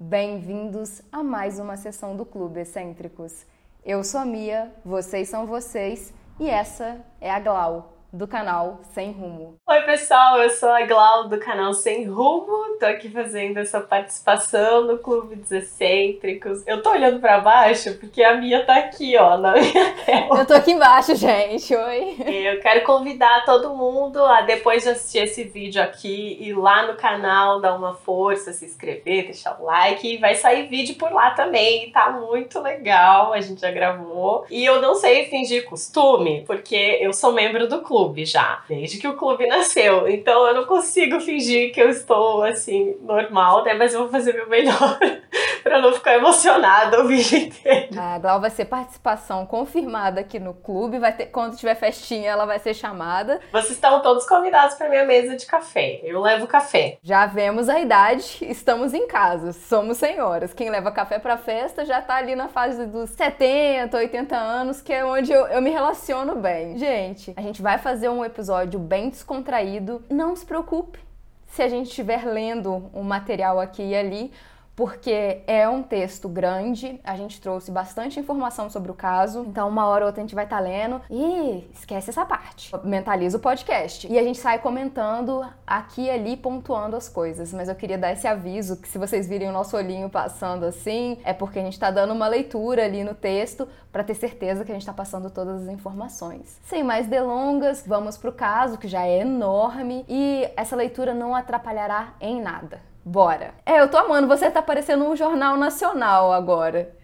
Bem-vindos a mais uma sessão do Clube Excêntricos. Eu sou a Mia, vocês são vocês e essa é a Glau do canal Sem Rumo. Oi, pessoal, eu sou a Glau do canal Sem Rumo. Tô aqui fazendo essa participação no Clube dos Excêntricos. Eu tô olhando para baixo porque a minha tá aqui, ó, na minha tela. Eu tô aqui embaixo, gente. Oi. Eu quero convidar todo mundo a depois de assistir esse vídeo aqui ir lá no canal, dar uma força, se inscrever, deixar o like vai sair vídeo por lá também. Tá muito legal, a gente já gravou. E eu não sei fingir costume, porque eu sou membro do clube clube já, desde que o clube nasceu. Então eu não consigo fingir que eu estou assim, normal, né? Mas eu vou fazer meu melhor para não ficar emocionada o vídeo inteiro. A Glau vai ser participação confirmada aqui no clube. Vai ter, quando tiver festinha, ela vai ser chamada. Vocês estão todos convidados para minha mesa de café. Eu levo café. Já vemos a idade, estamos em casa, somos senhoras. Quem leva café para festa já tá ali na fase dos 70, 80 anos, que é onde eu, eu me relaciono bem. Gente, a gente vai fazer um episódio bem descontraído. Não se preocupe se a gente estiver lendo um material aqui e ali, porque é um texto grande, a gente trouxe bastante informação sobre o caso, então uma hora ou outra a gente vai estar tá lendo e esquece essa parte. Mentaliza o podcast. E a gente sai comentando aqui e ali, pontuando as coisas. Mas eu queria dar esse aviso que se vocês virem o nosso olhinho passando assim, é porque a gente está dando uma leitura ali no texto para ter certeza que a gente está passando todas as informações. Sem mais delongas, vamos pro caso que já é enorme e essa leitura não atrapalhará em nada. Bora. É, eu tô amando. Você tá parecendo um jornal nacional agora.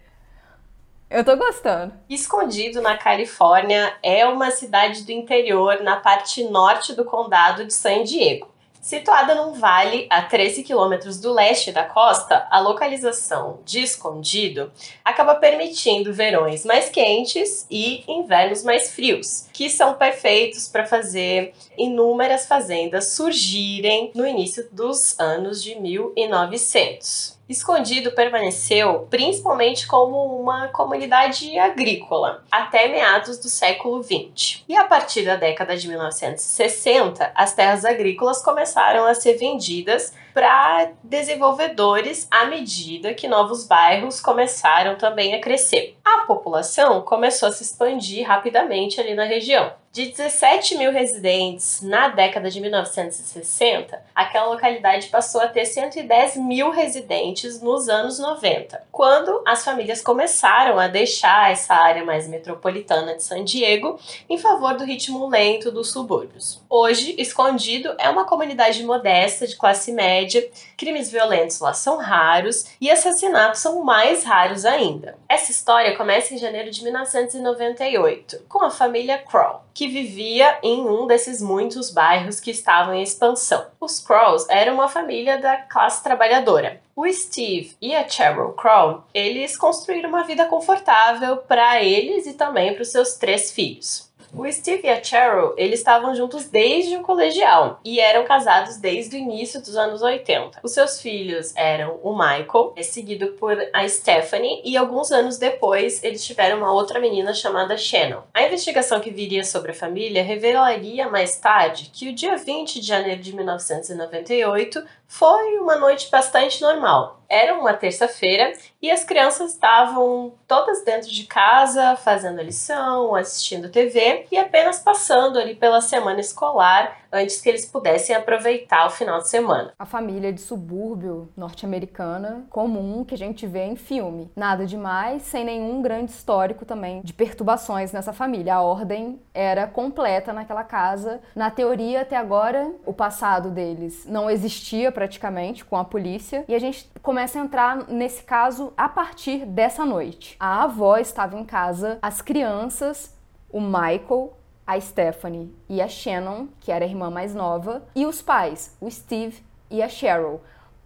Eu tô gostando. Escondido na Califórnia é uma cidade do interior na parte norte do condado de San Diego. Situada num vale a 13 quilômetros do leste da costa, a localização de Escondido acaba permitindo verões mais quentes e invernos mais frios, que são perfeitos para fazer inúmeras fazendas surgirem no início dos anos de 1900. Escondido permaneceu principalmente como uma comunidade agrícola até meados do século XX. E a partir da década de 1960, as terras agrícolas começaram a ser vendidas para desenvolvedores à medida que novos bairros começaram também a crescer. A população começou a se expandir rapidamente ali na região. De 17 mil residentes na década de 1960, aquela localidade passou a ter 110 mil residentes nos anos 90, quando as famílias começaram a deixar essa área mais metropolitana de San Diego em favor do ritmo lento dos subúrbios. Hoje, Escondido é uma comunidade modesta de classe média, crimes violentos lá são raros e assassinatos são mais raros ainda. Essa história começa em janeiro de 1998, com a família Kroll, que vivia em um desses muitos bairros que estavam em expansão. Os Krolls eram uma família da classe trabalhadora. O Steve e a Cheryl Kroll, eles construíram uma vida confortável para eles e também para os seus três filhos. O Steve e a Cheryl, eles estavam juntos desde o colegial e eram casados desde o início dos anos 80. Os seus filhos eram o Michael, é seguido por a Stephanie, e alguns anos depois eles tiveram uma outra menina chamada Shannon. A investigação que viria sobre a família revelaria mais tarde que o dia 20 de janeiro de 1998 foi uma noite bastante normal. Era uma terça-feira e as crianças estavam todas dentro de casa, fazendo lição, assistindo TV e apenas passando ali pela semana escolar antes que eles pudessem aproveitar o final de semana. A família de subúrbio norte-americana comum que a gente vê em filme. Nada demais, sem nenhum grande histórico também de perturbações nessa família. A ordem era completa naquela casa. Na teoria, até agora, o passado deles não existia praticamente com a polícia e a gente começa a entrar nesse caso a partir dessa noite. A avó estava em casa, as crianças, o Michael, a Stephanie e a Shannon, que era a irmã mais nova, e os pais, o Steve e a Cheryl.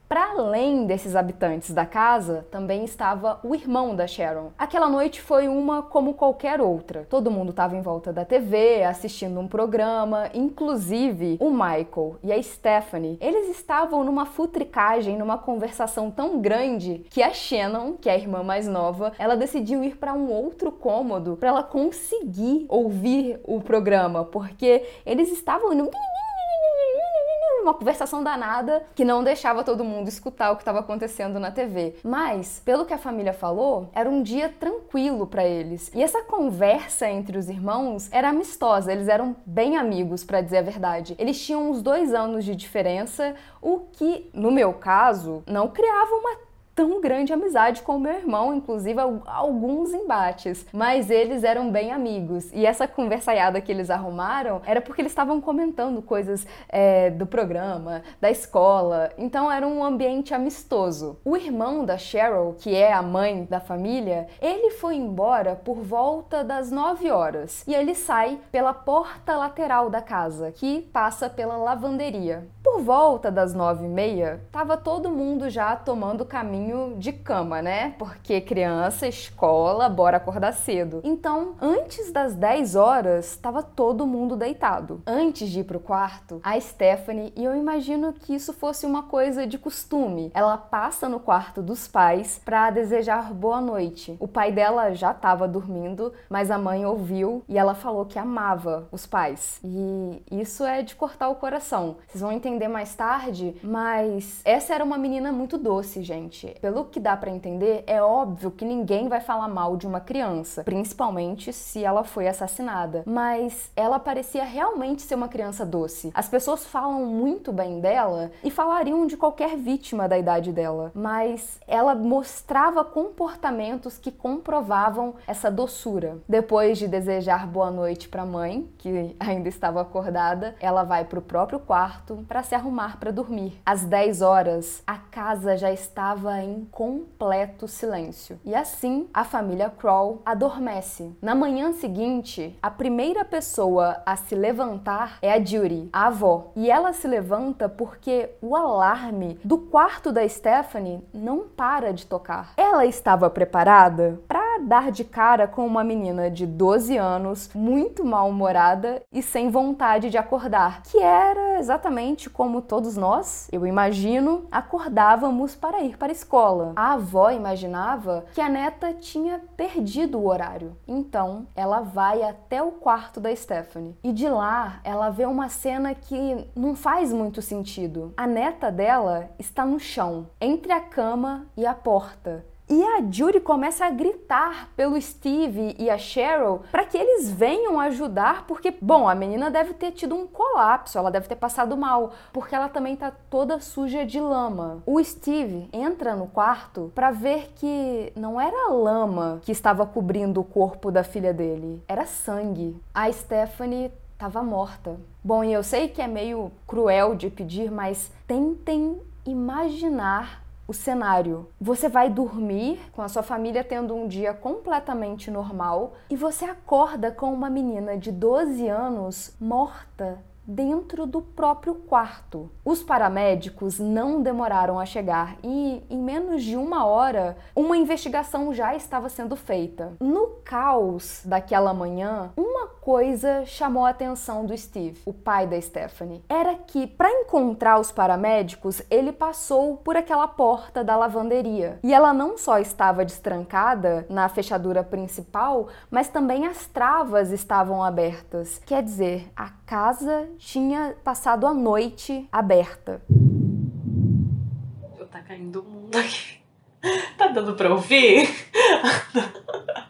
Para além desses habitantes da casa, também estava o irmão da Sharon. Aquela noite foi uma como qualquer outra. Todo mundo estava em volta da TV, assistindo um programa, inclusive o Michael e a Stephanie. Eles estavam numa futricagem, numa conversação tão grande que a Shannon, que é a irmã mais nova, ela decidiu ir para um outro cômodo para ela conseguir ouvir o programa, porque eles estavam uma conversação danada que não deixava todo mundo escutar o que estava acontecendo na TV. Mas, pelo que a família falou, era um dia tranquilo para eles. E essa conversa entre os irmãos era amistosa, eles eram bem amigos, para dizer a verdade. Eles tinham uns dois anos de diferença, o que, no meu caso, não criava uma tão grande amizade com o meu irmão, inclusive alguns embates, mas eles eram bem amigos. E essa conversaiada que eles arrumaram era porque eles estavam comentando coisas é, do programa, da escola, então era um ambiente amistoso. O irmão da Cheryl, que é a mãe da família, ele foi embora por volta das 9 horas e ele sai pela porta lateral da casa, que passa pela lavanderia. Por volta das nove e meia, tava todo mundo já tomando caminho de cama, né? Porque criança, escola, bora acordar cedo. Então, antes das 10 horas, tava todo mundo deitado. Antes de ir pro quarto, a Stephanie, e eu imagino que isso fosse uma coisa de costume, ela passa no quarto dos pais para desejar boa noite. O pai dela já tava dormindo, mas a mãe ouviu e ela falou que amava os pais. E isso é de cortar o coração. Vocês vão entender entender mais tarde, mas essa era uma menina muito doce, gente. Pelo que dá para entender, é óbvio que ninguém vai falar mal de uma criança, principalmente se ela foi assassinada. Mas ela parecia realmente ser uma criança doce. As pessoas falam muito bem dela e falariam de qualquer vítima da idade dela, mas ela mostrava comportamentos que comprovavam essa doçura. Depois de desejar boa noite para a mãe, que ainda estava acordada, ela vai para o próprio quarto para se arrumar para dormir. Às 10 horas, a casa já estava em completo silêncio. E assim, a família Kroll adormece. Na manhã seguinte, a primeira pessoa a se levantar é a Judy, a avó. E ela se levanta porque o alarme do quarto da Stephanie não para de tocar. Ela estava preparada para dar de cara com uma menina de 12 anos, muito mal-humorada e sem vontade de acordar, que era exatamente como todos nós, eu imagino, acordávamos para ir para a escola. A avó imaginava que a neta tinha perdido o horário. Então, ela vai até o quarto da Stephanie. E de lá, ela vê uma cena que não faz muito sentido. A neta dela está no chão, entre a cama e a porta. E a Judy começa a gritar pelo Steve e a Cheryl para que eles venham ajudar, porque, bom, a menina deve ter tido um colapso, ela deve ter passado mal, porque ela também tá toda suja de lama. O Steve entra no quarto para ver que não era lama que estava cobrindo o corpo da filha dele, era sangue. A Stephanie estava morta. Bom, e eu sei que é meio cruel de pedir, mas tentem imaginar o cenário. Você vai dormir com a sua família tendo um dia completamente normal e você acorda com uma menina de 12 anos morta dentro do próprio quarto. Os paramédicos não demoraram a chegar e, em menos de uma hora, uma investigação já estava sendo feita. No caos daquela manhã, uma coisa chamou a atenção do Steve, o pai da Stephanie. Era que, para encontrar os paramédicos, ele passou por aquela porta da lavanderia. E ela não só estava destrancada na fechadura principal, mas também as travas estavam abertas. Quer dizer, a casa tinha passado a noite aberta. Tá caindo o mundo aqui. Tá dando pra ouvir?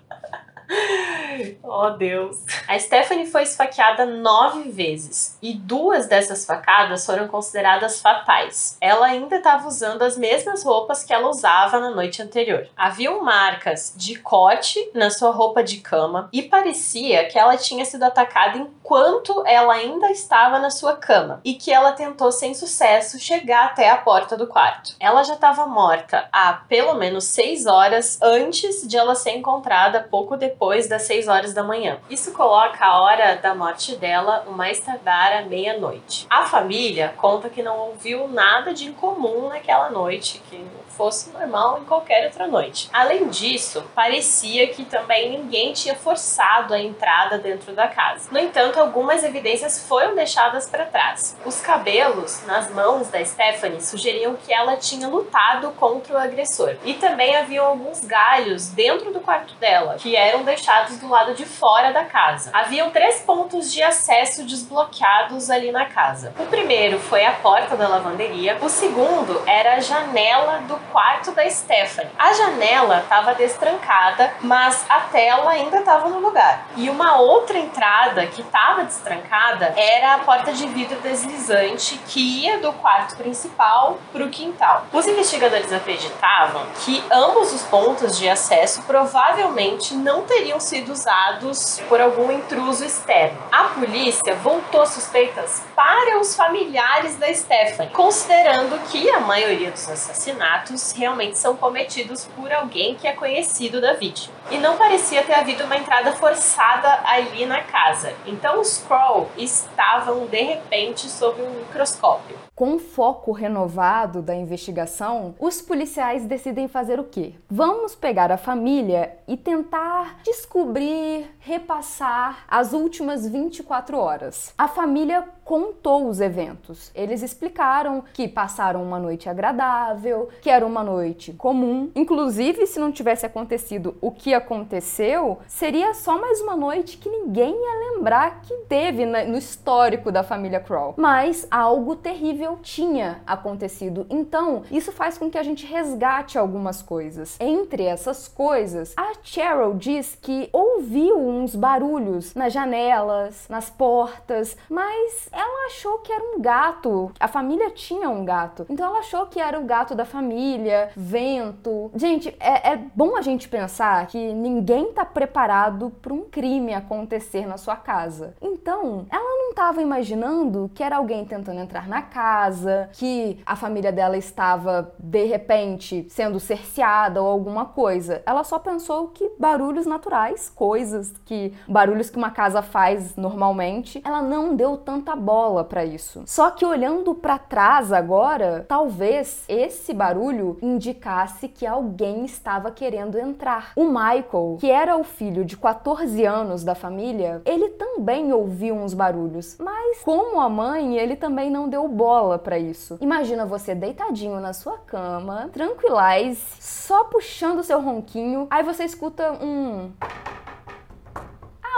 Oh, Deus. A Stephanie foi esfaqueada nove vezes e duas dessas facadas foram consideradas fatais. Ela ainda estava usando as mesmas roupas que ela usava na noite anterior. Haviam marcas de corte na sua roupa de cama e parecia que ela tinha sido atacada enquanto ela ainda estava na sua cama e que ela tentou sem sucesso chegar até a porta do quarto. Ela já estava morta há pelo menos seis horas antes de ela ser encontrada pouco depois das seis horas da manhã. Isso coloca a hora da morte dela o mais tardar à meia-noite. A família conta que não ouviu nada de incomum naquela noite, que fosse normal em qualquer outra noite. Além disso, parecia que também ninguém tinha forçado a entrada dentro da casa. No entanto, algumas evidências foram deixadas para trás. Os cabelos nas mãos da Stephanie sugeriam que ela tinha lutado contra o agressor. E também haviam alguns galhos dentro do quarto dela, que eram deixados do lado de fora da casa. Haviam três pontos de acesso desbloqueados ali na casa. O primeiro foi a porta da lavanderia, o segundo era a janela do quarto da Stephanie. A janela estava destrancada, mas a tela ainda estava no lugar. E uma outra entrada que estava destrancada era a porta de vidro deslizante que ia do quarto principal para o quintal. Os investigadores acreditavam que ambos os pontos de acesso provavelmente não teriam sido usados por algum intruso externo. A polícia voltou suspeitas para os familiares da Stephanie, considerando que a maioria dos assassinatos realmente são cometidos por alguém que é conhecido da vítima. E não parecia ter havido uma entrada forçada ali na casa. Então os Kroll estavam de repente sob um microscópio. Com foco renovado da investigação, os policiais decidem fazer o quê? Vamos pegar a família e tentar descobrir, repassar as últimas 24 horas. A família contou os eventos. Eles explicaram que passaram uma noite agradável, que era uma noite comum. Inclusive, se não tivesse acontecido o que aconteceu, seria só mais uma noite que ninguém ia lembrar que teve no histórico da família Kroll. Mas algo terrível tinha acontecido. Então, isso faz com que a gente resgate algumas coisas. Entre essas coisas, a Cheryl diz que ouviu uns barulhos nas janelas, nas portas, mas ela achou que era um gato. A família tinha um gato. Então ela achou que era o gato da família, vento. Gente, é, é bom a gente pensar que ninguém tá preparado para um crime acontecer na sua casa. Então, ela não estava imaginando que era alguém tentando entrar na casa, que a família dela estava de repente sendo cerceada ou alguma coisa. Ela só pensou que barulhos naturais, coisas que barulhos que uma casa faz normalmente, ela não deu tanta para isso. Só que olhando para trás agora, talvez esse barulho indicasse que alguém estava querendo entrar. O Michael, que era o filho de 14 anos da família, ele também ouviu uns barulhos, mas como a mãe, ele também não deu bola para isso. Imagina você deitadinho na sua cama, tranquilais, só puxando seu ronquinho, aí você escuta um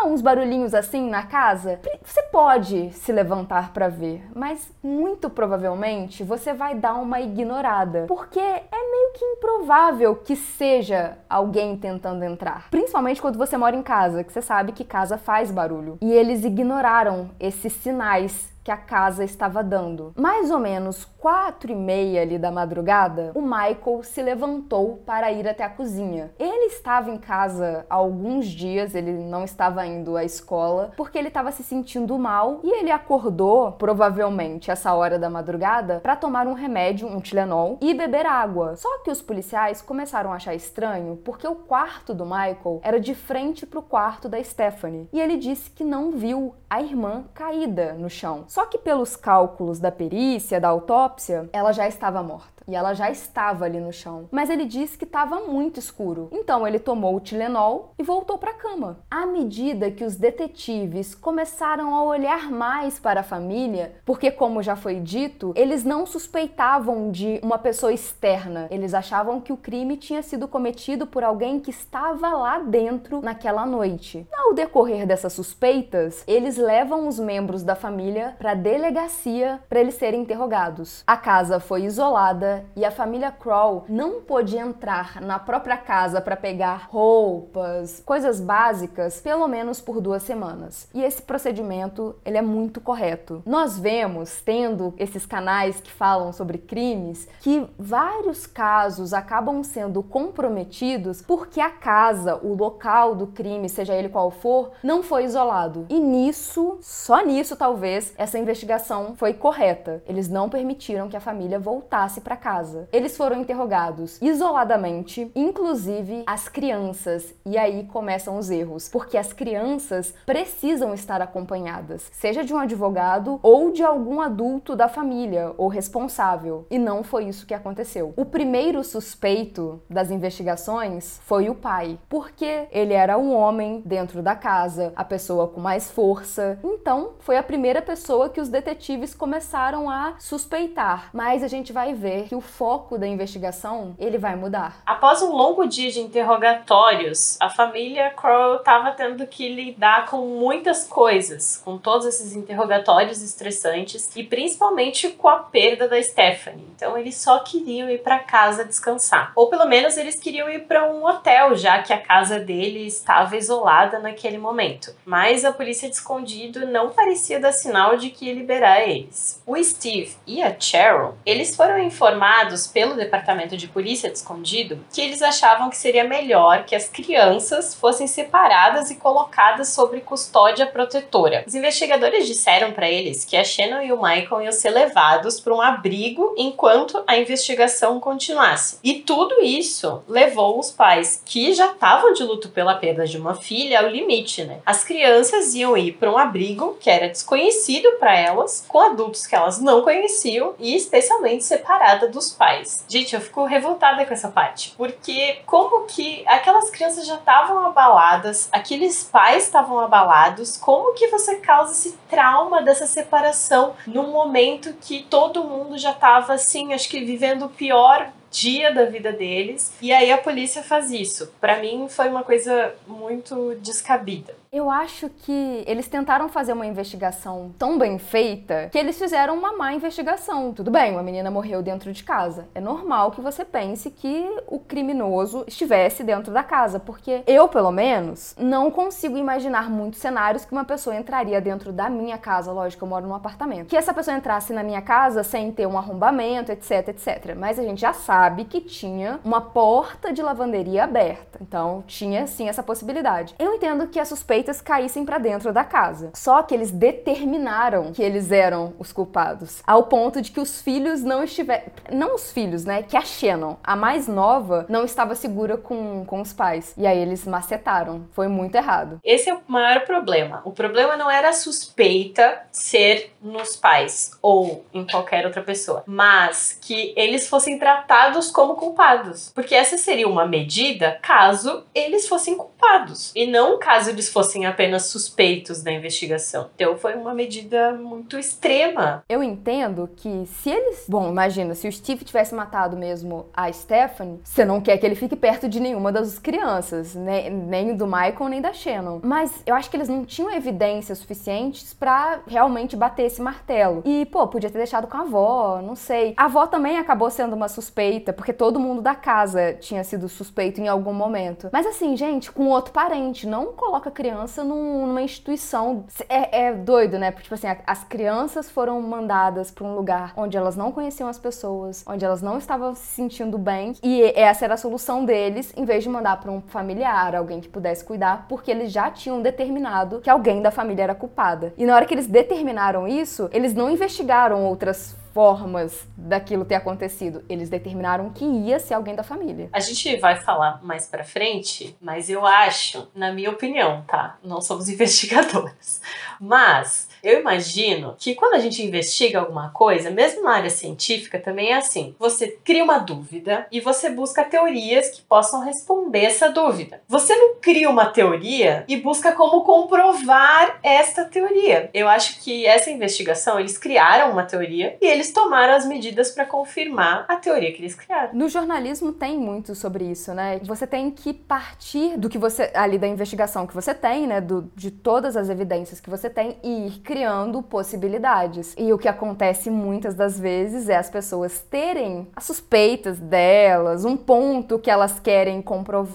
uns barulhinhos assim na casa, você pode se levantar para ver, mas muito provavelmente você vai dar uma ignorada, porque é meio que improvável que seja alguém tentando entrar. Principalmente quando você mora em casa, que você sabe que casa faz barulho. E eles ignoraram esses sinais que a casa estava dando. Mais ou menos quatro e meia ali da madrugada, o Michael se levantou para ir até a cozinha. Ele estava em casa há alguns dias, ele não estava indo à escola, porque ele estava se sentindo mal e ele acordou, provavelmente essa hora da madrugada, para tomar um remédio, um Tilenol, e beber água. Só que os policiais começaram a achar estranho porque o quarto do Michael era de frente para o quarto da Stephanie e ele disse que não viu a irmã caída no chão. Só que pelos cálculos da perícia, da autópsia, ela já estava morta e ela já estava ali no chão. Mas ele disse que estava muito escuro. Então ele tomou o Tilenol e voltou para a cama. À medida que os detetives começaram a olhar mais para a família, porque como já foi dito, eles não suspeitavam de uma pessoa externa. Eles achavam que o crime tinha sido cometido por alguém que estava lá dentro naquela noite. Ao decorrer dessas suspeitas, eles levam os membros da família para a delegacia para eles serem interrogados. A casa foi isolada e a família Kroll não pôde entrar na própria casa para pegar roupas, coisas básicas, pelo menos por duas semanas. E esse procedimento ele é muito correto. Nós vemos, tendo esses canais que falam sobre crimes, que vários casos acabam sendo comprometidos porque a casa, o local do crime, seja ele qual for, não foi isolado. E nisso, só nisso talvez, essa investigação foi correta. Eles não permitiram que a família voltasse para casa. Eles foram interrogados isoladamente, inclusive as crianças. E aí começam os erros, porque as crianças precisam estar acompanhadas, seja de um advogado ou de algum adulto da família ou responsável. E não foi isso que aconteceu. O primeiro suspeito das investigações foi o pai, porque ele era um homem dentro da casa, a pessoa com mais força. Então, foi a primeira pessoa que os detetives começaram a suspeitar. Mas a gente vai ver que o foco da investigação ele vai mudar. Após um longo dia de interrogatórios, a família Crow estava tendo que lidar com muitas coisas, com todos esses interrogatórios estressantes e principalmente com a perda da Stephanie. Então eles só queriam ir para casa descansar, ou pelo menos eles queriam ir para um hotel, já que a casa dele estava isolada naquele momento. Mas a polícia de escondido não parecia dar sinal de que liberar eles. O Steve e a Cheryl, eles foram informados pelo departamento de polícia de escondido que eles achavam que seria melhor que as crianças fossem separadas e colocadas sob custódia protetora. Os investigadores disseram para eles que a Shannon e o Michael iam ser levados para um abrigo enquanto a investigação continuasse. E tudo isso levou os pais, que já estavam de luto pela perda de uma filha, ao limite, né? As crianças iam ir para um abrigo que era desconhecido para elas, com adultos que elas não conheciam e especialmente separada dos pais. Gente, eu fico revoltada com essa parte, porque como que aquelas crianças já estavam abaladas, aqueles pais estavam abalados, como que você causa esse trauma dessa separação num momento que todo mundo já estava assim, acho que vivendo o pior dia da vida deles. E aí a polícia faz isso. Para mim foi uma coisa muito descabida. Eu acho que eles tentaram fazer uma investigação tão bem feita que eles fizeram uma má investigação. Tudo bem, uma menina morreu dentro de casa. É normal que você pense que o criminoso estivesse dentro da casa, porque eu, pelo menos, não consigo imaginar muitos cenários que uma pessoa entraria dentro da minha casa. Lógico, eu moro num apartamento. Que essa pessoa entrasse na minha casa sem ter um arrombamento, etc, etc. Mas a gente já sabe que tinha uma porta de lavanderia aberta. Então, tinha sim essa possibilidade. Eu entendo que a suspeita suspeitas caíssem para dentro da casa. Só que eles determinaram que eles eram os culpados, ao ponto de que os filhos não estiveram. Não os filhos, né? Que a Shannon, a mais nova, não estava segura com, com os pais. E aí eles macetaram. Foi muito errado. Esse é o maior problema. O problema não era a suspeita ser nos pais ou em qualquer outra pessoa, mas que eles fossem tratados como culpados. Porque essa seria uma medida caso eles fossem culpados e não caso eles fossem fossem apenas suspeitos da investigação. Então foi uma medida muito extrema. Eu entendo que se eles. Bom, imagina, se o Steve tivesse matado mesmo a Stephanie, você não quer que ele fique perto de nenhuma das crianças, né? nem do Michael nem da Shannon. Mas eu acho que eles não tinham evidências suficientes para realmente bater esse martelo. E, pô, podia ter deixado com a avó, não sei. A avó também acabou sendo uma suspeita, porque todo mundo da casa tinha sido suspeito em algum momento. Mas assim, gente, com outro parente, não coloca criança criança num, numa instituição. É, é, doido, né? Porque, tipo assim, as crianças foram mandadas para um lugar onde elas não conheciam as pessoas, onde elas não estavam se sentindo bem, e essa era a solução deles, em vez de mandar para um familiar, alguém que pudesse cuidar, porque eles já tinham determinado que alguém da família era culpada. E na hora que eles determinaram isso, eles não investigaram outras formas daquilo ter acontecido. Eles determinaram que ia ser alguém da família. A gente vai falar mais pra frente, mas eu acho, na minha opinião, tá? Não somos investigadores. Mas eu imagino que quando a gente investiga alguma coisa, mesmo na área científica, também é assim. Você cria uma dúvida e você busca teorias que possam responder essa dúvida. Você não cria uma teoria e busca como comprovar esta teoria. Eu acho que essa investigação, eles criaram uma teoria e eles tomaram as medidas para confirmar a teoria que eles criaram. No jornalismo tem muito sobre isso, né? Você tem que partir do que você ali da investigação que você tem, né, do, de todas as evidências que você tem e ir criando possibilidades. E o que acontece muitas das vezes é as pessoas terem as suspeitas delas, um ponto que elas querem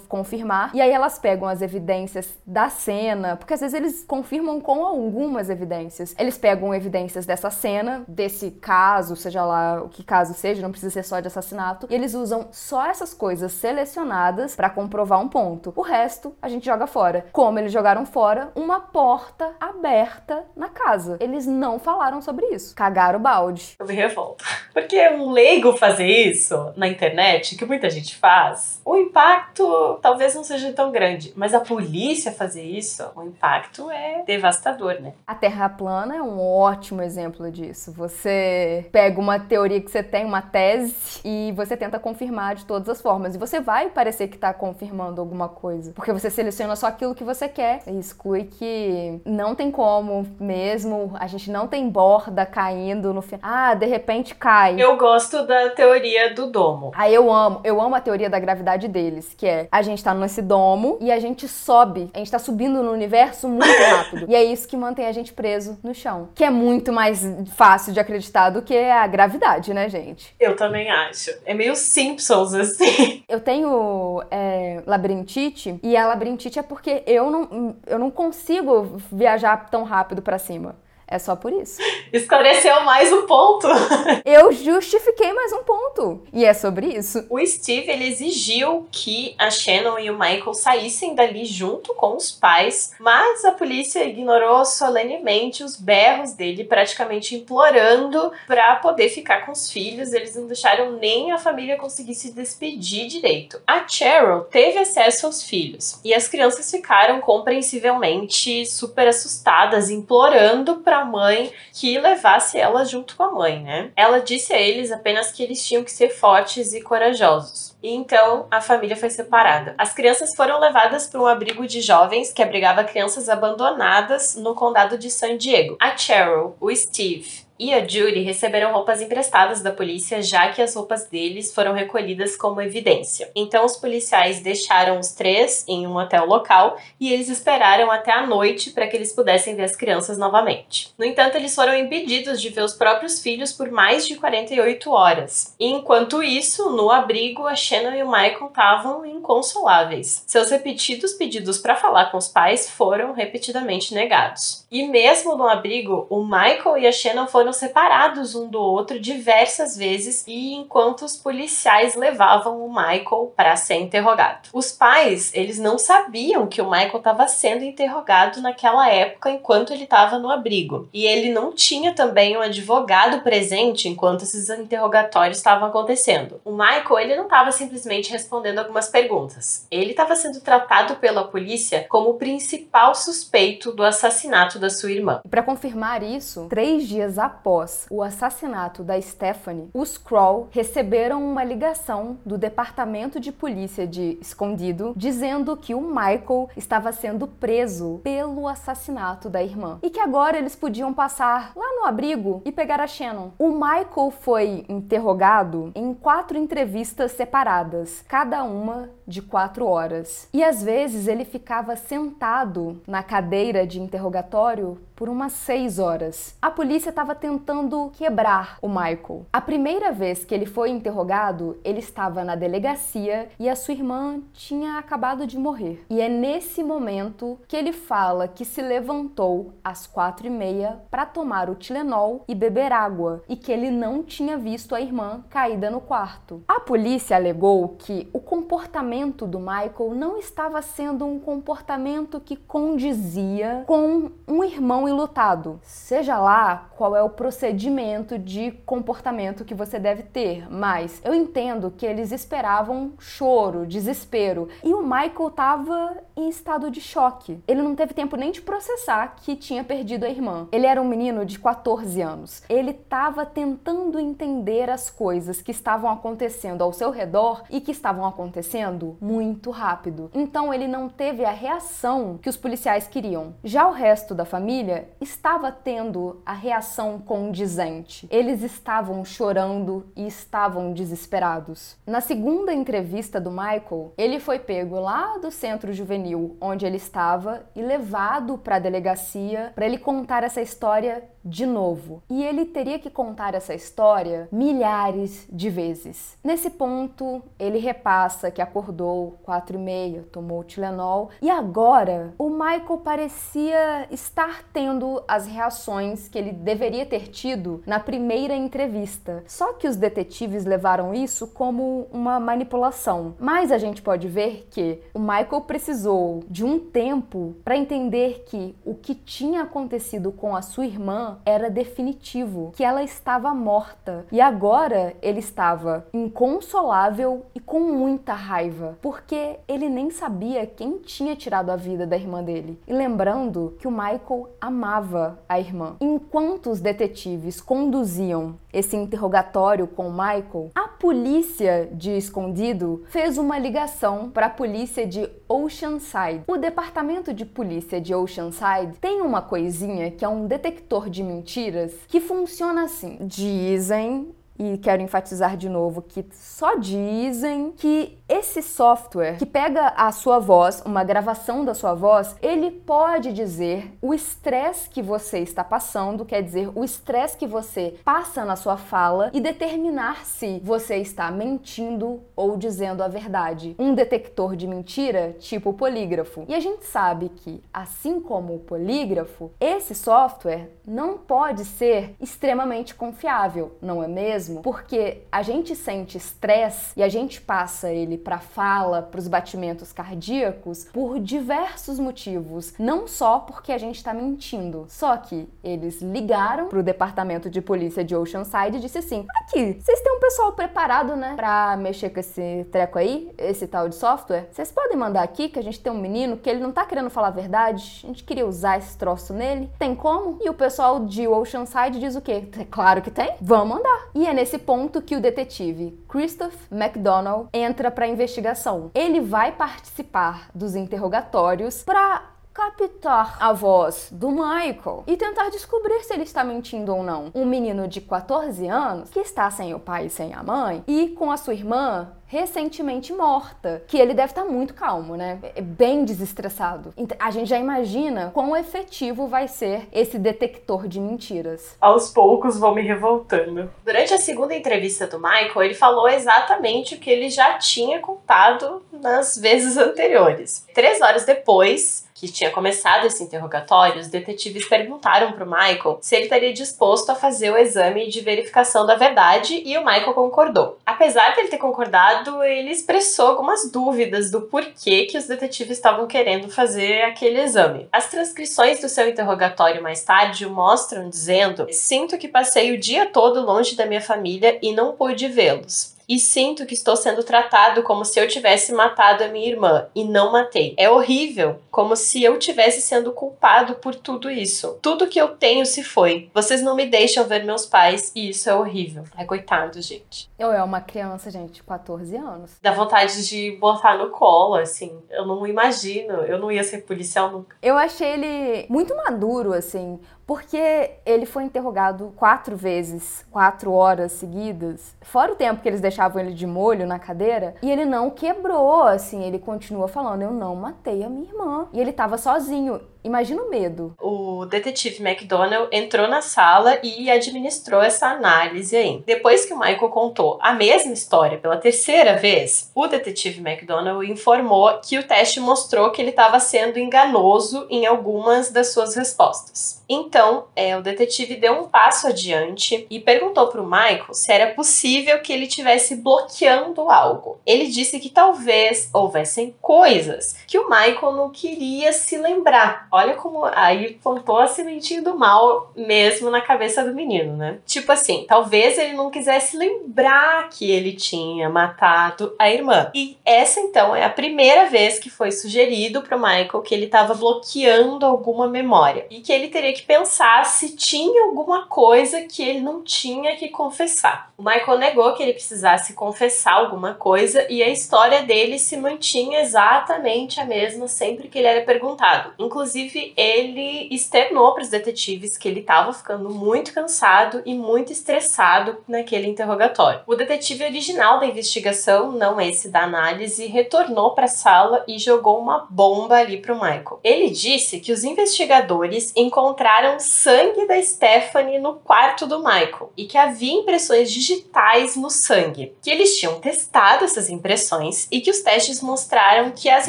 confirmar, e aí elas pegam as evidências da cena, porque às vezes eles confirmam com algumas evidências. Eles pegam evidências dessa cena, desse caso, seja lá o que caso seja, não precisa ser só de assassinato, e eles usam só essas coisas selecionadas para comprovar um ponto. O resto a gente joga fora. Como eles jogaram fora uma porta aberta na casa casa. Eles não falaram sobre isso. Cagaram o balde. Eu me revolto. Porque um leigo fazer isso na internet, que muita gente faz, o impacto talvez não seja tão grande. Mas a polícia fazer isso, o impacto é devastador, né? A Terra plana é um ótimo exemplo disso. Você pega uma teoria que você tem, uma tese, e você tenta confirmar de todas as formas. E você vai parecer que está confirmando alguma coisa. Porque você seleciona só aquilo que você quer e exclui que não tem como mesmo mesmo, a gente não tem borda caindo no final. Ah, de repente cai. Eu gosto da teoria do domo. Aí eu amo, eu amo a teoria da gravidade deles, que é a gente tá nesse domo e a gente sobe, a gente tá subindo no universo muito rápido. e é isso que mantém a gente preso no chão. Que é muito mais fácil de acreditar do que a gravidade, né, gente? Eu também acho. É meio Simpsons, assim. Eu tenho é, labirintite e a labirintite é porque eu não, eu não consigo viajar tão rápido para cima. É só por isso. Esclareceu mais um ponto. Eu justifiquei mais um ponto. E é sobre isso. O Steve, ele exigiu que a Shannon e o Michael saíssem dali junto com os pais, mas a polícia ignorou solenemente os berros dele, praticamente implorando para poder ficar com os filhos. Eles não deixaram nem a família conseguir se despedir direito. A Cheryl teve acesso aos filhos e as crianças ficaram compreensivelmente super assustadas, implorando para a mãe que levasse ela junto com a mãe, né? Ela disse a eles apenas que eles tinham que ser fortes e corajosos. E então a família foi separada. As crianças foram levadas para um abrigo de jovens que abrigava crianças abandonadas no condado de San Diego. A Cheryl, o Steve e a Judy receberam roupas emprestadas da polícia, já que as roupas deles foram recolhidas como evidência. Então, os policiais deixaram os três em um hotel local e eles esperaram até a noite para que eles pudessem ver as crianças novamente. No entanto, eles foram impedidos de ver os próprios filhos por mais de 48 horas. E enquanto isso, no abrigo, a Shannon e o Michael estavam inconsoláveis. Seus repetidos pedidos para falar com os pais foram repetidamente negados. E mesmo no abrigo, o Michael e a Shannon foram foram separados um do outro diversas vezes e enquanto os policiais levavam o Michael para ser interrogado. Os pais, eles não sabiam que o Michael estava sendo interrogado naquela época enquanto ele estava no abrigo. E ele não tinha também um advogado presente enquanto esses interrogatórios estavam acontecendo. O Michael, ele não estava simplesmente respondendo algumas perguntas. Ele estava sendo tratado pela polícia como o principal suspeito do assassinato da sua irmã. Para confirmar isso, três dias após após o assassinato da Stephanie, os Kroll receberam uma ligação do Departamento de Polícia de Escondido dizendo que o Michael estava sendo preso pelo assassinato da irmã e que agora eles podiam passar lá no abrigo e pegar a Shannon. O Michael foi interrogado em quatro entrevistas separadas, cada uma de quatro horas. E às vezes ele ficava sentado na cadeira de interrogatório por umas seis horas. A polícia estava tentando quebrar o Michael. A primeira vez que ele foi interrogado, ele estava na delegacia e a sua irmã tinha acabado de morrer. E é nesse momento que ele fala que se levantou às quatro e meia para tomar o Tilenol e beber água e que ele não tinha visto a irmã caída no quarto. A polícia alegou que o comportamento do Michael não estava sendo um comportamento que condizia com um irmão enlutado. Seja lá qual é o procedimento de comportamento que você deve ter, mas eu entendo que eles esperavam choro, desespero, e o Michael estava em estado de choque. Ele não teve tempo nem de processar que tinha perdido a irmã. Ele era um menino de 14 anos. Ele estava tentando entender as coisas que estavam acontecendo ao seu redor e que estavam acontecendo muito rápido. Então ele não teve a reação que os policiais queriam. Já o resto da família estava tendo a reação condizente. Eles estavam chorando e estavam desesperados. Na segunda entrevista do Michael, ele foi pego lá do centro juvenil onde ele estava e levado para a delegacia para ele contar essa história de novo. E ele teria que contar essa história milhares de vezes. Nesse ponto, ele repassa que acordou quatro e meia, tomou o Tilenol e agora o Michael parecia estar tendo as reações que ele deveria ter tido na primeira entrevista. Só que os detetives levaram isso como uma manipulação. Mas a gente pode ver que o Michael precisou de um tempo para entender que o que tinha acontecido com a sua irmã era definitivo, que ela estava morta. E agora ele estava inconsolável e com muita raiva, porque ele nem sabia quem tinha tirado a vida da irmã dele. E lembrando que o Michael amava a irmã. Enquanto os detetives conduziam esse interrogatório com Michael, a polícia de escondido fez uma ligação para a polícia de Oceanside. O departamento de polícia de Oceanside tem uma coisinha que é um detector de mentiras que funciona assim. Dizem e quero enfatizar de novo que só dizem que esse software que pega a sua voz, uma gravação da sua voz, ele pode dizer o estresse que você está passando, quer dizer, o estresse que você passa na sua fala e determinar se você está mentindo ou dizendo a verdade. Um detector de mentira, tipo polígrafo. E a gente sabe que, assim como o polígrafo, esse software não pode ser extremamente confiável, não é mesmo, porque a gente sente estresse e a gente passa ele para fala, para os batimentos cardíacos por diversos motivos, não só porque a gente está mentindo. Só que eles ligaram pro departamento de polícia de Oceanside e disse assim: "Aqui, vocês têm um pessoal preparado, né, para mexer com esse treco aí, esse tal de software? Vocês podem mandar aqui que a gente tem um menino que ele não tá querendo falar a verdade, a gente queria usar esse troço nele. Tem como?" E o pessoal de Oceanside diz o quê? É claro que tem. Vamos mandar. E é nesse ponto que o detetive Christoph McDonald entra para a investigação. Ele vai participar dos interrogatórios para captar a voz do Michael e tentar descobrir se ele está mentindo ou não. Um menino de 14 anos que está sem o pai e sem a mãe e com a sua irmã recentemente morta, que ele deve estar muito calmo, né? É bem desestressado. A gente já imagina quão efetivo vai ser esse detector de mentiras. Aos poucos vou me revoltando. Durante a segunda entrevista do Michael, ele falou exatamente o que ele já tinha contado nas vezes anteriores. Três horas depois, que tinha começado esse interrogatório, os detetives perguntaram para o Michael se ele estaria disposto a fazer o exame de verificação da verdade e o Michael concordou. Apesar de ele ter concordado, ele expressou algumas dúvidas do porquê que os detetives estavam querendo fazer aquele exame. As transcrições do seu interrogatório mais tarde mostram dizendo: Sinto que passei o dia todo longe da minha família e não pude vê-los e sinto que estou sendo tratado como se eu tivesse matado a minha irmã e não matei. É horrível, como se eu tivesse sendo culpado por tudo isso. Tudo que eu tenho se foi. Vocês não me deixam ver meus pais e isso é horrível. É coitado, gente. Eu é uma criança, gente, 14 anos. Dá vontade de botar no colo, assim. Eu não imagino, eu não ia ser policial nunca. Eu achei ele muito maduro, assim, porque ele foi interrogado quatro vezes, quatro horas seguidas, fora o tempo que eles deixavam ele de molho na cadeira, e ele não quebrou, assim, ele continua falando: Eu não matei a minha irmã. E ele tava sozinho. Imagina o medo. O detetive McDonald entrou na sala e administrou essa análise aí. Depois que o Michael contou a mesma história pela terceira vez, o detetive McDonald informou que o teste mostrou que ele estava sendo enganoso em algumas das suas respostas. Então, é, o detetive deu um passo adiante e perguntou para o Michael se era possível que ele estivesse bloqueando algo. Ele disse que talvez houvessem coisas que o Michael não queria se lembrar Olha como aí plantou a sementinha do mal mesmo na cabeça do menino, né? Tipo assim, talvez ele não quisesse lembrar que ele tinha matado a irmã. E essa então é a primeira vez que foi sugerido pro Michael que ele estava bloqueando alguma memória e que ele teria que pensar se tinha alguma coisa que ele não tinha que confessar. O Michael negou que ele precisasse confessar alguma coisa e a história dele se mantinha exatamente a mesma sempre que ele era perguntado. Inclusive Inclusive, ele externou para os detetives que ele estava ficando muito cansado e muito estressado naquele interrogatório. O detetive original da investigação, não esse da análise, retornou para a sala e jogou uma bomba ali para o Michael. Ele disse que os investigadores encontraram sangue da Stephanie no quarto do Michael e que havia impressões digitais no sangue, que eles tinham testado essas impressões e que os testes mostraram que as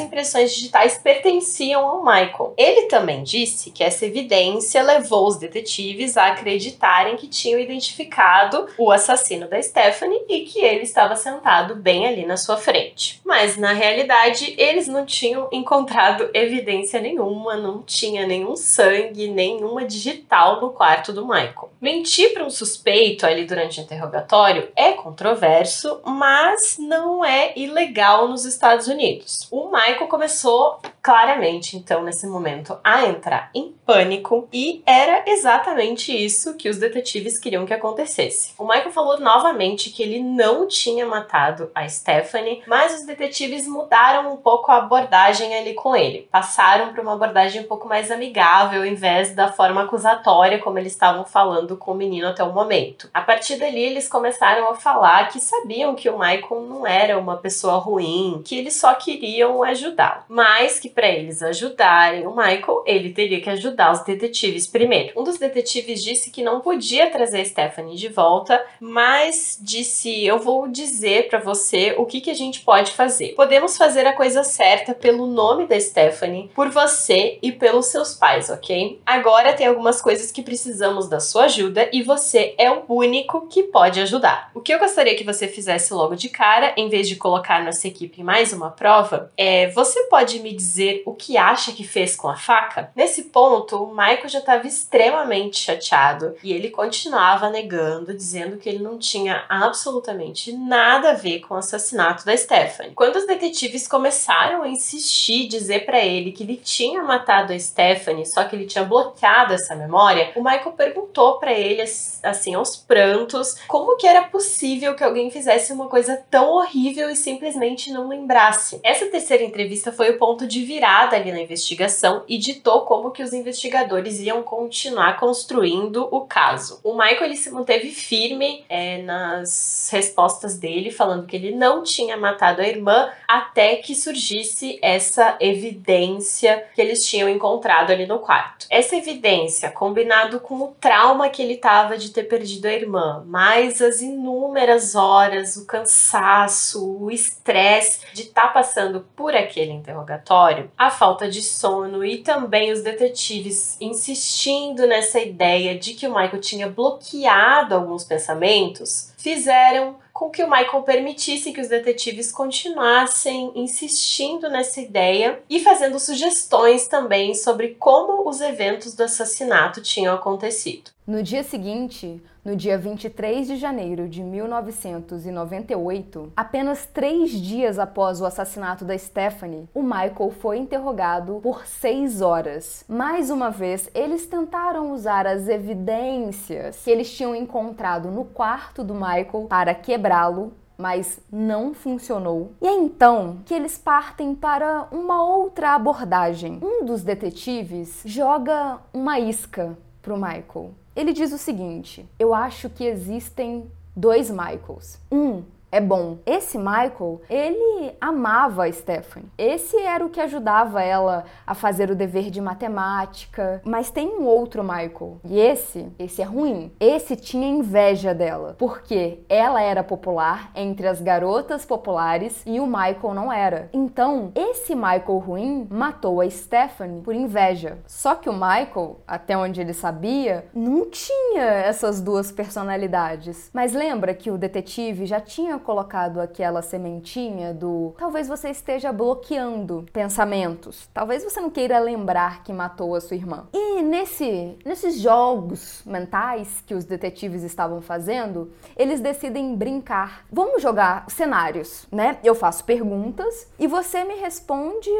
impressões digitais pertenciam ao Michael. Ele também disse que essa evidência levou os detetives a acreditarem que tinham identificado o assassino da Stephanie e que ele estava sentado bem ali na sua frente. Mas na realidade, eles não tinham encontrado evidência nenhuma, não tinha nenhum sangue, nenhuma digital no quarto do Michael. Mentir para um suspeito ali durante o interrogatório é controverso, mas não é ilegal nos Estados Unidos. O Michael começou claramente, então, nesse momento, a entrar em pânico e era exatamente isso que os detetives queriam que acontecesse. O Michael falou novamente que ele não tinha matado a Stephanie, mas os detetives mudaram um pouco a abordagem ali com ele. Passaram para uma abordagem um pouco mais amigável, ao invés da forma acusatória como eles estavam falando com o menino até o momento. A partir dali, eles começaram a falar que sabiam que o Michael não era uma pessoa ruim, que eles só queriam ajudá-lo, mas que para eles ajudarem o Michael, ele teria que ajudar os detetives primeiro. Um dos detetives disse que não podia trazer Stephanie de volta, mas disse: Eu vou dizer para você o que, que a gente pode fazer. Podemos fazer a coisa certa pelo nome da Stephanie, por você e pelos seus pais, ok? Agora tem algumas coisas que precisamos da sua ajuda e você é o único que pode ajudar. O que eu gostaria que você fizesse logo de cara, em vez de colocar nossa equipe em mais uma prova, é você pode me dizer o que acha que fez com a faca? Nesse ponto, o Michael já estava extremamente chateado e ele continuava negando, dizendo que ele não tinha absolutamente nada a ver com o assassinato da Stephanie. Quando os detetives começaram a insistir, dizer para ele que ele tinha matado a Stephanie, só que ele tinha bloqueado essa memória, o Michael perguntou para ele assim aos prantos como que era possível que alguém fizesse uma coisa tão horrível e simplesmente não lembrasse. Essa terceira entrevista foi o ponto de virada ali na investigação e ditou como que os investigadores iam continuar construindo o caso. O Michael ele se manteve firme é, nas respostas dele, falando que ele não tinha matado a irmã até que surgisse essa evidência que eles tinham encontrado ali no quarto. Essa evidência, combinado com o trauma que ele tava de ter perdido a irmã, mais as inúmeras horas, o cansaço, o estresse de estar tá passando por aquele interrogatório, a falta de sono e também os detetives insistindo nessa ideia de que o Michael tinha bloqueado alguns pensamentos, fizeram com que o Michael permitisse que os detetives continuassem insistindo nessa ideia e fazendo sugestões também sobre como os eventos do assassinato tinham acontecido. No dia seguinte, no dia 23 de janeiro de 1998, apenas três dias após o assassinato da Stephanie, o Michael foi interrogado por seis horas. Mais uma vez, eles tentaram usar as evidências que eles tinham encontrado no quarto do Michael para quebrá-lo mas não funcionou. E é então que eles partem para uma outra abordagem. Um dos detetives joga uma isca pro Michael. Ele diz o seguinte: Eu acho que existem dois Michaels. Um é bom. Esse Michael, ele amava a Stephanie. Esse era o que ajudava ela a fazer o dever de matemática. Mas tem um outro Michael. E esse, esse é ruim. Esse tinha inveja dela, porque ela era popular entre as garotas populares e o Michael não era. Então, esse Michael ruim matou a Stephanie por inveja. Só que o Michael, até onde ele sabia, não tinha essas duas personalidades. Mas lembra que o detetive já tinha colocado aquela sementinha do talvez você esteja bloqueando pensamentos, talvez você não queira lembrar que matou a sua irmã. E nesse, nesses jogos mentais que os detetives estavam fazendo, eles decidem brincar. Vamos jogar cenários, né? Eu faço perguntas e você me responde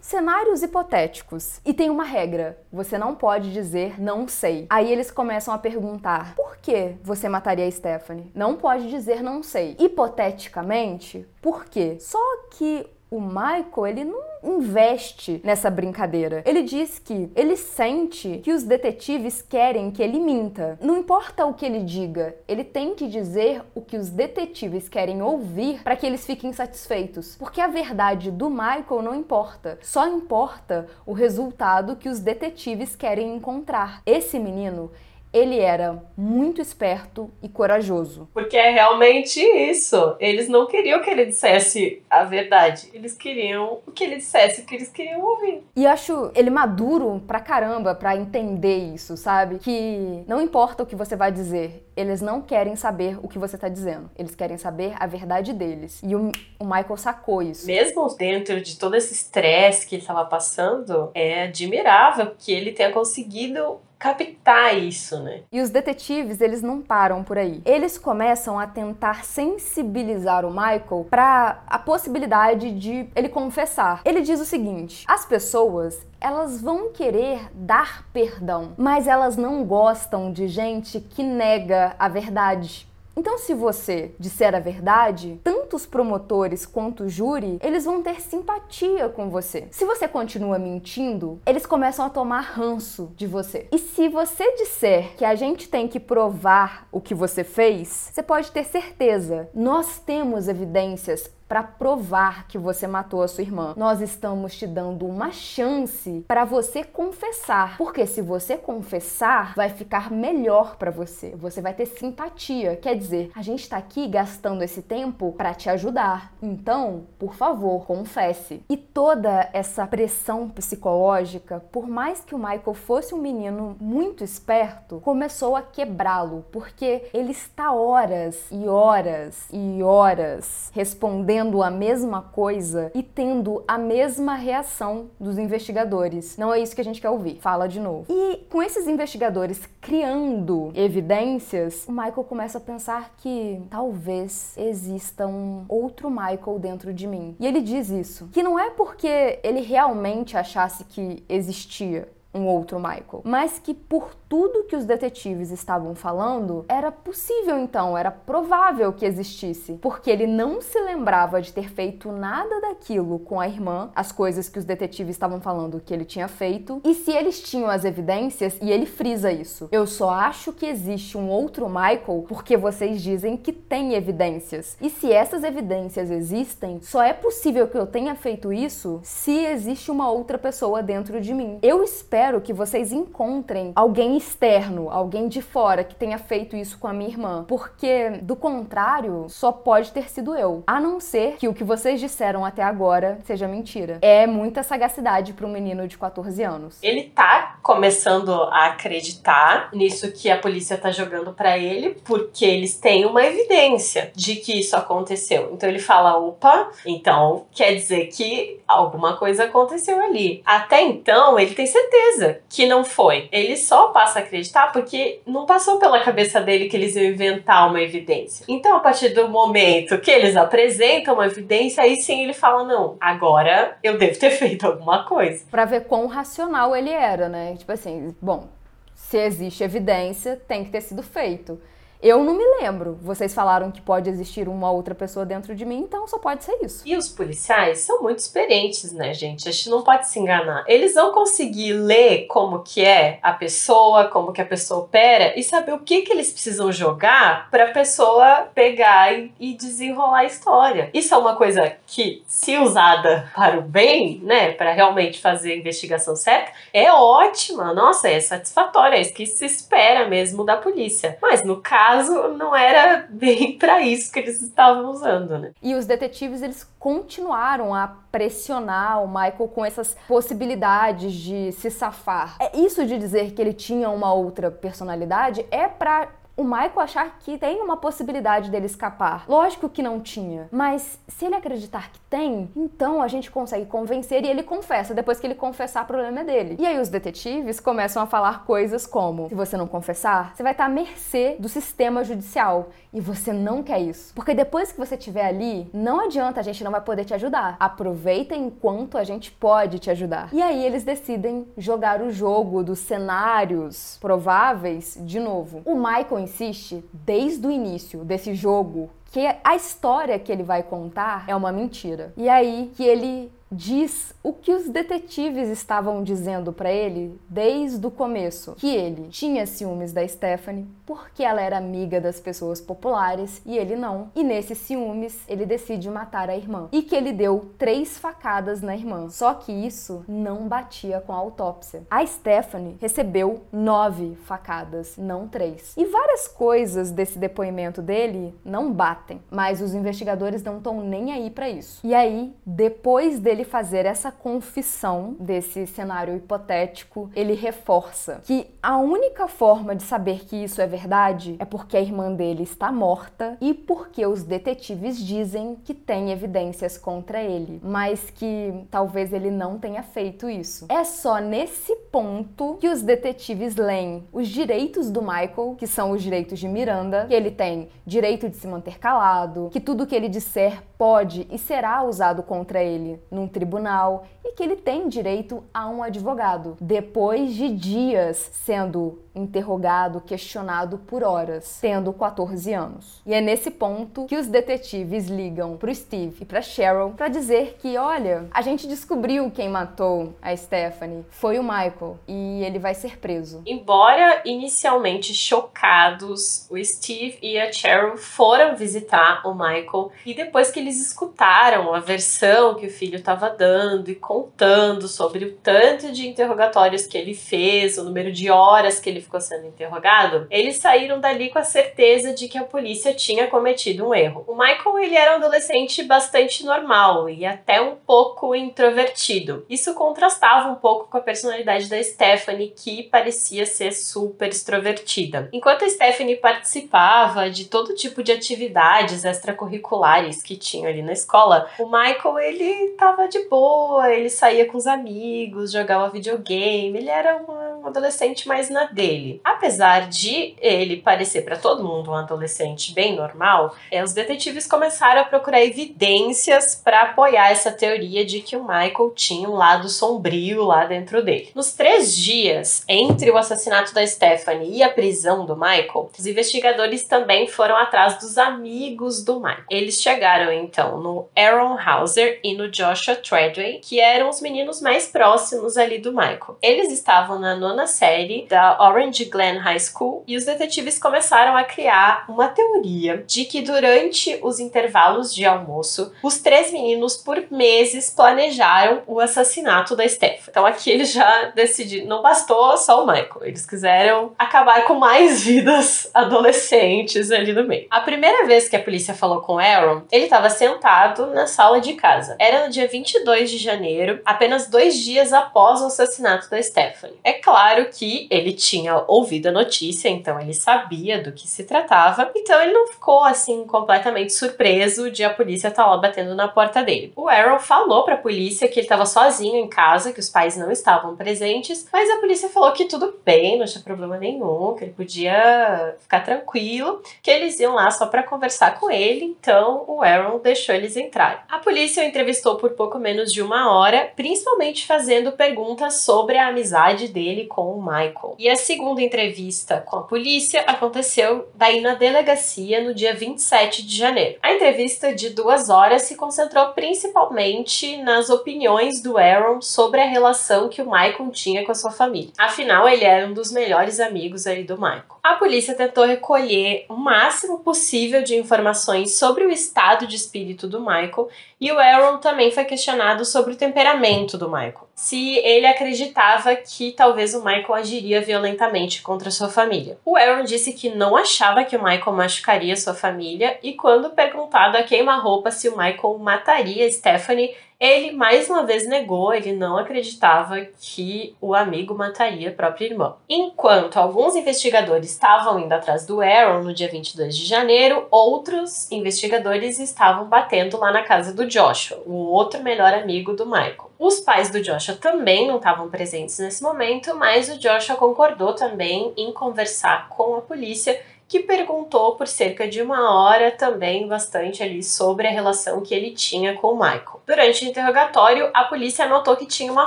cenários hipotéticos. E tem uma regra: você não pode dizer não sei. Aí eles começam a perguntar: por que você mataria a Stephanie? Não pode dizer não sei. Hipoteticamente, por quê? Só que o Michael, ele não investe nessa brincadeira. Ele diz que ele sente que os detetives querem que ele minta. Não importa o que ele diga, ele tem que dizer o que os detetives querem ouvir para que eles fiquem satisfeitos. Porque a verdade do Michael não importa, só importa o resultado que os detetives querem encontrar. Esse menino, ele era muito esperto e corajoso. Porque é realmente isso. Eles não queriam que ele dissesse a verdade. Eles queriam o que ele dissesse, o que eles queriam ouvir. E acho ele maduro pra caramba pra entender isso, sabe? Que não importa o que você vai dizer, eles não querem saber o que você tá dizendo. Eles querem saber a verdade deles. E o, o Michael sacou isso. Mesmo dentro de todo esse estresse que ele estava passando, é admirável que ele tenha conseguido captar isso, né? E os detetives, eles não param por aí. Eles começam a tentar sensibilizar o Michael para a possibilidade de ele confessar. Ele diz o seguinte: as pessoas, elas vão querer dar perdão, mas elas não gostam de gente que nega a verdade. Então, se você disser a verdade, tanto os promotores quanto o júri, eles vão ter simpatia com você. Se você continua mentindo, eles começam a tomar ranço de você. E se você disser que a gente tem que provar o que você fez, você pode ter certeza, nós temos evidências para provar que você matou a sua irmã. Nós estamos te dando uma chance para você confessar, porque se você confessar, vai ficar melhor para você. Você vai ter simpatia. Quer dizer, a gente está aqui gastando esse tempo para te ajudar. Então, por favor, confesse. E toda essa pressão psicológica, por mais que o Michael fosse um menino muito esperto, começou a quebrá-lo, porque ele está horas e horas e horas respondendo dizendo a mesma coisa e tendo a mesma reação dos investigadores. Não é isso que a gente quer ouvir. Fala de novo. E com esses investigadores criando evidências, o Michael começa a pensar que talvez exista um outro Michael dentro de mim. E ele diz isso, que não é porque ele realmente achasse que existia um outro Michael, mas que por tudo que os detetives estavam falando, era possível então, era provável que existisse, porque ele não se lembrava de ter feito nada daquilo com a irmã, as coisas que os detetives estavam falando que ele tinha feito, e se eles tinham as evidências, e ele frisa isso. Eu só acho que existe um outro Michael porque vocês dizem que tem evidências. E se essas evidências existem, só é possível que eu tenha feito isso se existe uma outra pessoa dentro de mim. Eu espero que vocês encontrem alguém externo, alguém de fora que tenha feito isso com a minha irmã, porque do contrário, só pode ter sido eu. A não ser que o que vocês disseram até agora seja mentira. É muita sagacidade para um menino de 14 anos. Ele tá começando a acreditar nisso que a polícia tá jogando para ele, porque eles têm uma evidência de que isso aconteceu. Então ele fala: opa, então quer dizer que alguma coisa aconteceu ali. Até então ele tem certeza que não foi. Ele só passa passa a acreditar porque não passou pela cabeça dele que eles iam inventar uma evidência. Então, a partir do momento que eles apresentam uma evidência, aí sim ele fala: não, agora eu devo ter feito alguma coisa. Para ver quão racional ele era, né? Tipo assim, bom, se existe evidência, tem que ter sido feito. Eu não me lembro. Vocês falaram que pode existir uma outra pessoa dentro de mim, então só pode ser isso. E os policiais são muito experientes, né, gente? A gente não pode se enganar. Eles vão conseguir ler como que é a pessoa, como que a pessoa opera e saber o que que eles precisam jogar para a pessoa pegar e, desenrolar a história. Isso é uma coisa que, se usada para o bem, né, para realmente fazer a investigação certa, é ótima. Nossa, é satisfatória. É isso que se espera mesmo da polícia. Mas no caso caso, não era bem para isso que eles estavam usando, né? E os detetives, eles continuaram a pressionar o Michael com essas possibilidades de se safar. É isso de dizer que ele tinha uma outra personalidade é para o Michael achar que tem uma possibilidade dele escapar. Lógico que não tinha, mas se ele acreditar que tem, então a gente consegue convencer e ele confessa. Depois que ele confessar, o problema é dele. E aí os detetives começam a falar coisas como: se você não confessar, você vai estar à mercê do sistema judicial. E você não quer isso. Porque depois que você estiver ali, não adianta, a gente não vai poder te ajudar. Aproveita enquanto a gente pode te ajudar. E aí eles decidem jogar o jogo dos cenários prováveis de novo. O Michael insiste desde o início desse jogo que a história que ele vai contar é uma mentira. E aí que ele diz o que os detetives estavam dizendo para ele desde o começo, que ele tinha ciúmes da Stephanie porque ela era amiga das pessoas populares e ele não. E nesses ciúmes, ele decide matar a irmã e que ele deu três facadas na irmã. Só que isso não batia com a autópsia. A Stephanie recebeu nove facadas, não três. E várias coisas desse depoimento dele não batem, mas os investigadores não estão nem aí para isso. E aí, depois dele ele fazer essa confissão desse cenário hipotético, ele reforça que a única forma de saber que isso é verdade é porque a irmã dele está morta e porque os detetives dizem que tem evidências contra ele, mas que talvez ele não tenha feito isso. É só nesse ponto que os detetives leem os direitos do Michael, que são os direitos de Miranda, que ele tem direito de se manter calado, que tudo que ele disser pode e será usado contra ele num tribunal e que ele tem direito a um advogado. Depois de dias sendo interrogado, questionado por horas, tendo 14 anos. E é nesse ponto que os detetives ligam pro Steve e pra Cheryl para dizer que, olha, a gente descobriu quem matou a Stephanie, foi o Michael e ele vai ser preso. Embora inicialmente chocados, o Steve e a Cheryl foram visitar o Michael e depois que eles escutaram a versão que o filho estava dando e contando sobre o tanto de interrogatórios que ele fez, o número de horas que ele ficou sendo interrogado, eles saíram dali com a certeza de que a polícia tinha cometido um erro. O Michael, ele era um adolescente bastante normal e até um pouco introvertido. Isso contrastava um pouco com a personalidade da Stephanie, que parecia ser super extrovertida. Enquanto a Stephanie participava de todo tipo de atividades extracurriculares que tinha ali na escola, o Michael, ele tava de boa, ele saía com os amigos, jogava videogame, ele era um adolescente mais na dele dele. Apesar de ele parecer para todo mundo um adolescente bem normal, é, os detetives começaram a procurar evidências para apoiar essa teoria de que o Michael tinha um lado sombrio lá dentro dele. Nos três dias entre o assassinato da Stephanie e a prisão do Michael, os investigadores também foram atrás dos amigos do Michael. Eles chegaram então no Aaron Hauser e no Joshua Treadway, que eram os meninos mais próximos ali do Michael. Eles estavam na nona série da Orange Glen High School e os detetives começaram a criar uma teoria de que durante os intervalos de almoço, os três meninos por meses planejaram o assassinato da Steph. Então aqui eles já decidiram, não bastou só o Michael, eles quiseram acabar com mais vidas adolescentes ali no meio. A primeira vez que a polícia falou com Aaron, ele estava sentado na sala de casa. Era no dia 22 de janeiro, apenas dois dias após o assassinato da Stephanie. É claro que ele tinha tinha ouvido a notícia, então ele sabia do que se tratava, então ele não ficou assim completamente surpreso de a polícia estar tá lá batendo na porta dele. O Aaron falou para a polícia que ele estava sozinho em casa, que os pais não estavam presentes, mas a polícia falou que tudo bem, não tinha problema nenhum, que ele podia ficar tranquilo, que eles iam lá só para conversar com ele, então o Aaron deixou eles entrarem. A polícia o entrevistou por pouco menos de uma hora, principalmente fazendo perguntas sobre a amizade dele com o Michael. E assim segunda entrevista com a polícia aconteceu daí na delegacia no dia 27 de janeiro. A entrevista de duas horas se concentrou principalmente nas opiniões do Aaron sobre a relação que o Michael tinha com a sua família. Afinal, ele era um dos melhores amigos ali do Michael. A polícia tentou recolher o máximo possível de informações sobre o estado de espírito do Michael e o Aaron também foi questionado sobre o temperamento do Michael. Se ele acreditava que talvez o Michael agiria violentamente contra sua família. O Aaron disse que não achava que o Michael machucaria sua família e quando perguntado a queima-roupa se o Michael mataria Stephanie, ele mais uma vez negou, ele não acreditava que o amigo mataria a própria irmã. Enquanto alguns investigadores estavam indo atrás do Aaron no dia 22 de janeiro, outros investigadores estavam batendo lá na casa do Joshua, o outro melhor amigo do Michael. Os pais do Joshua também não estavam presentes nesse momento, mas o Joshua concordou também em conversar com a polícia que perguntou por cerca de uma hora também bastante ali sobre a relação que ele tinha com o Michael. Durante o interrogatório, a polícia notou que tinha uma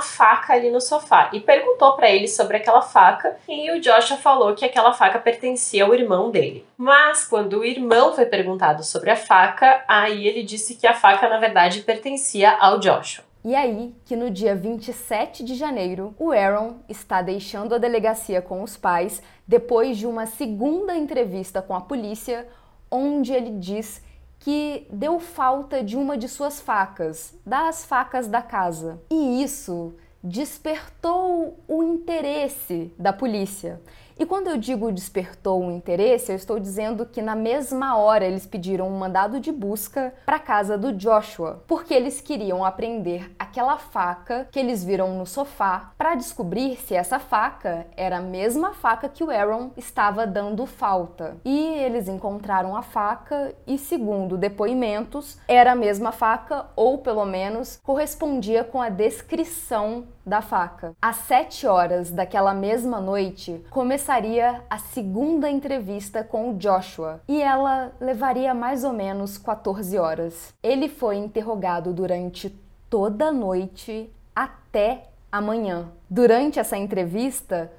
faca ali no sofá e perguntou para ele sobre aquela faca e o Joshua falou que aquela faca pertencia ao irmão dele. Mas quando o irmão foi perguntado sobre a faca, aí ele disse que a faca na verdade pertencia ao Joshua. E aí que no dia 27 de janeiro, o Aaron está deixando a delegacia com os pais depois de uma segunda entrevista com a polícia, onde ele diz que deu falta de uma de suas facas, das facas da casa. E isso despertou o interesse da polícia. E quando eu digo despertou o interesse, eu estou dizendo que na mesma hora eles pediram um mandado de busca para a casa do Joshua, porque eles queriam aprender aquela faca que eles viram no sofá para descobrir se essa faca era a mesma faca que o Aaron estava dando falta. E eles encontraram a faca e, segundo depoimentos, era a mesma faca ou pelo menos correspondia com a descrição da faca. Às sete horas daquela mesma noite, começaria a segunda entrevista com o Joshua e ela levaria mais ou menos 14 horas. Ele foi interrogado durante toda a noite até amanhã. Durante essa entrevista,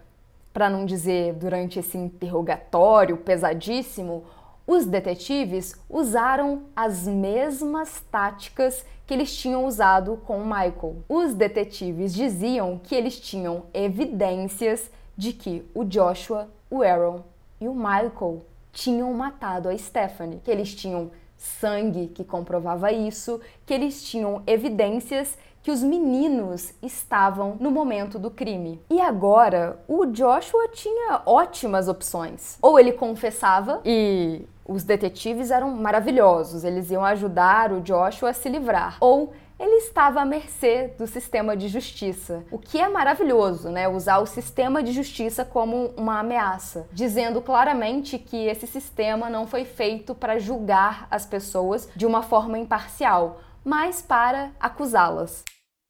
para não dizer durante esse interrogatório pesadíssimo, os detetives usaram as mesmas táticas que eles tinham usado com Michael. Os detetives diziam que eles tinham evidências de que o Joshua, o Aaron e o Michael tinham matado a Stephanie, que eles tinham sangue que comprovava isso, que eles tinham evidências que os meninos estavam no momento do crime. E agora, o Joshua tinha ótimas opções. Ou ele confessava e os detetives eram maravilhosos, eles iam ajudar o Joshua a se livrar. Ou ele estava à mercê do sistema de justiça, o que é maravilhoso, né? Usar o sistema de justiça como uma ameaça, dizendo claramente que esse sistema não foi feito para julgar as pessoas de uma forma imparcial, mas para acusá-las.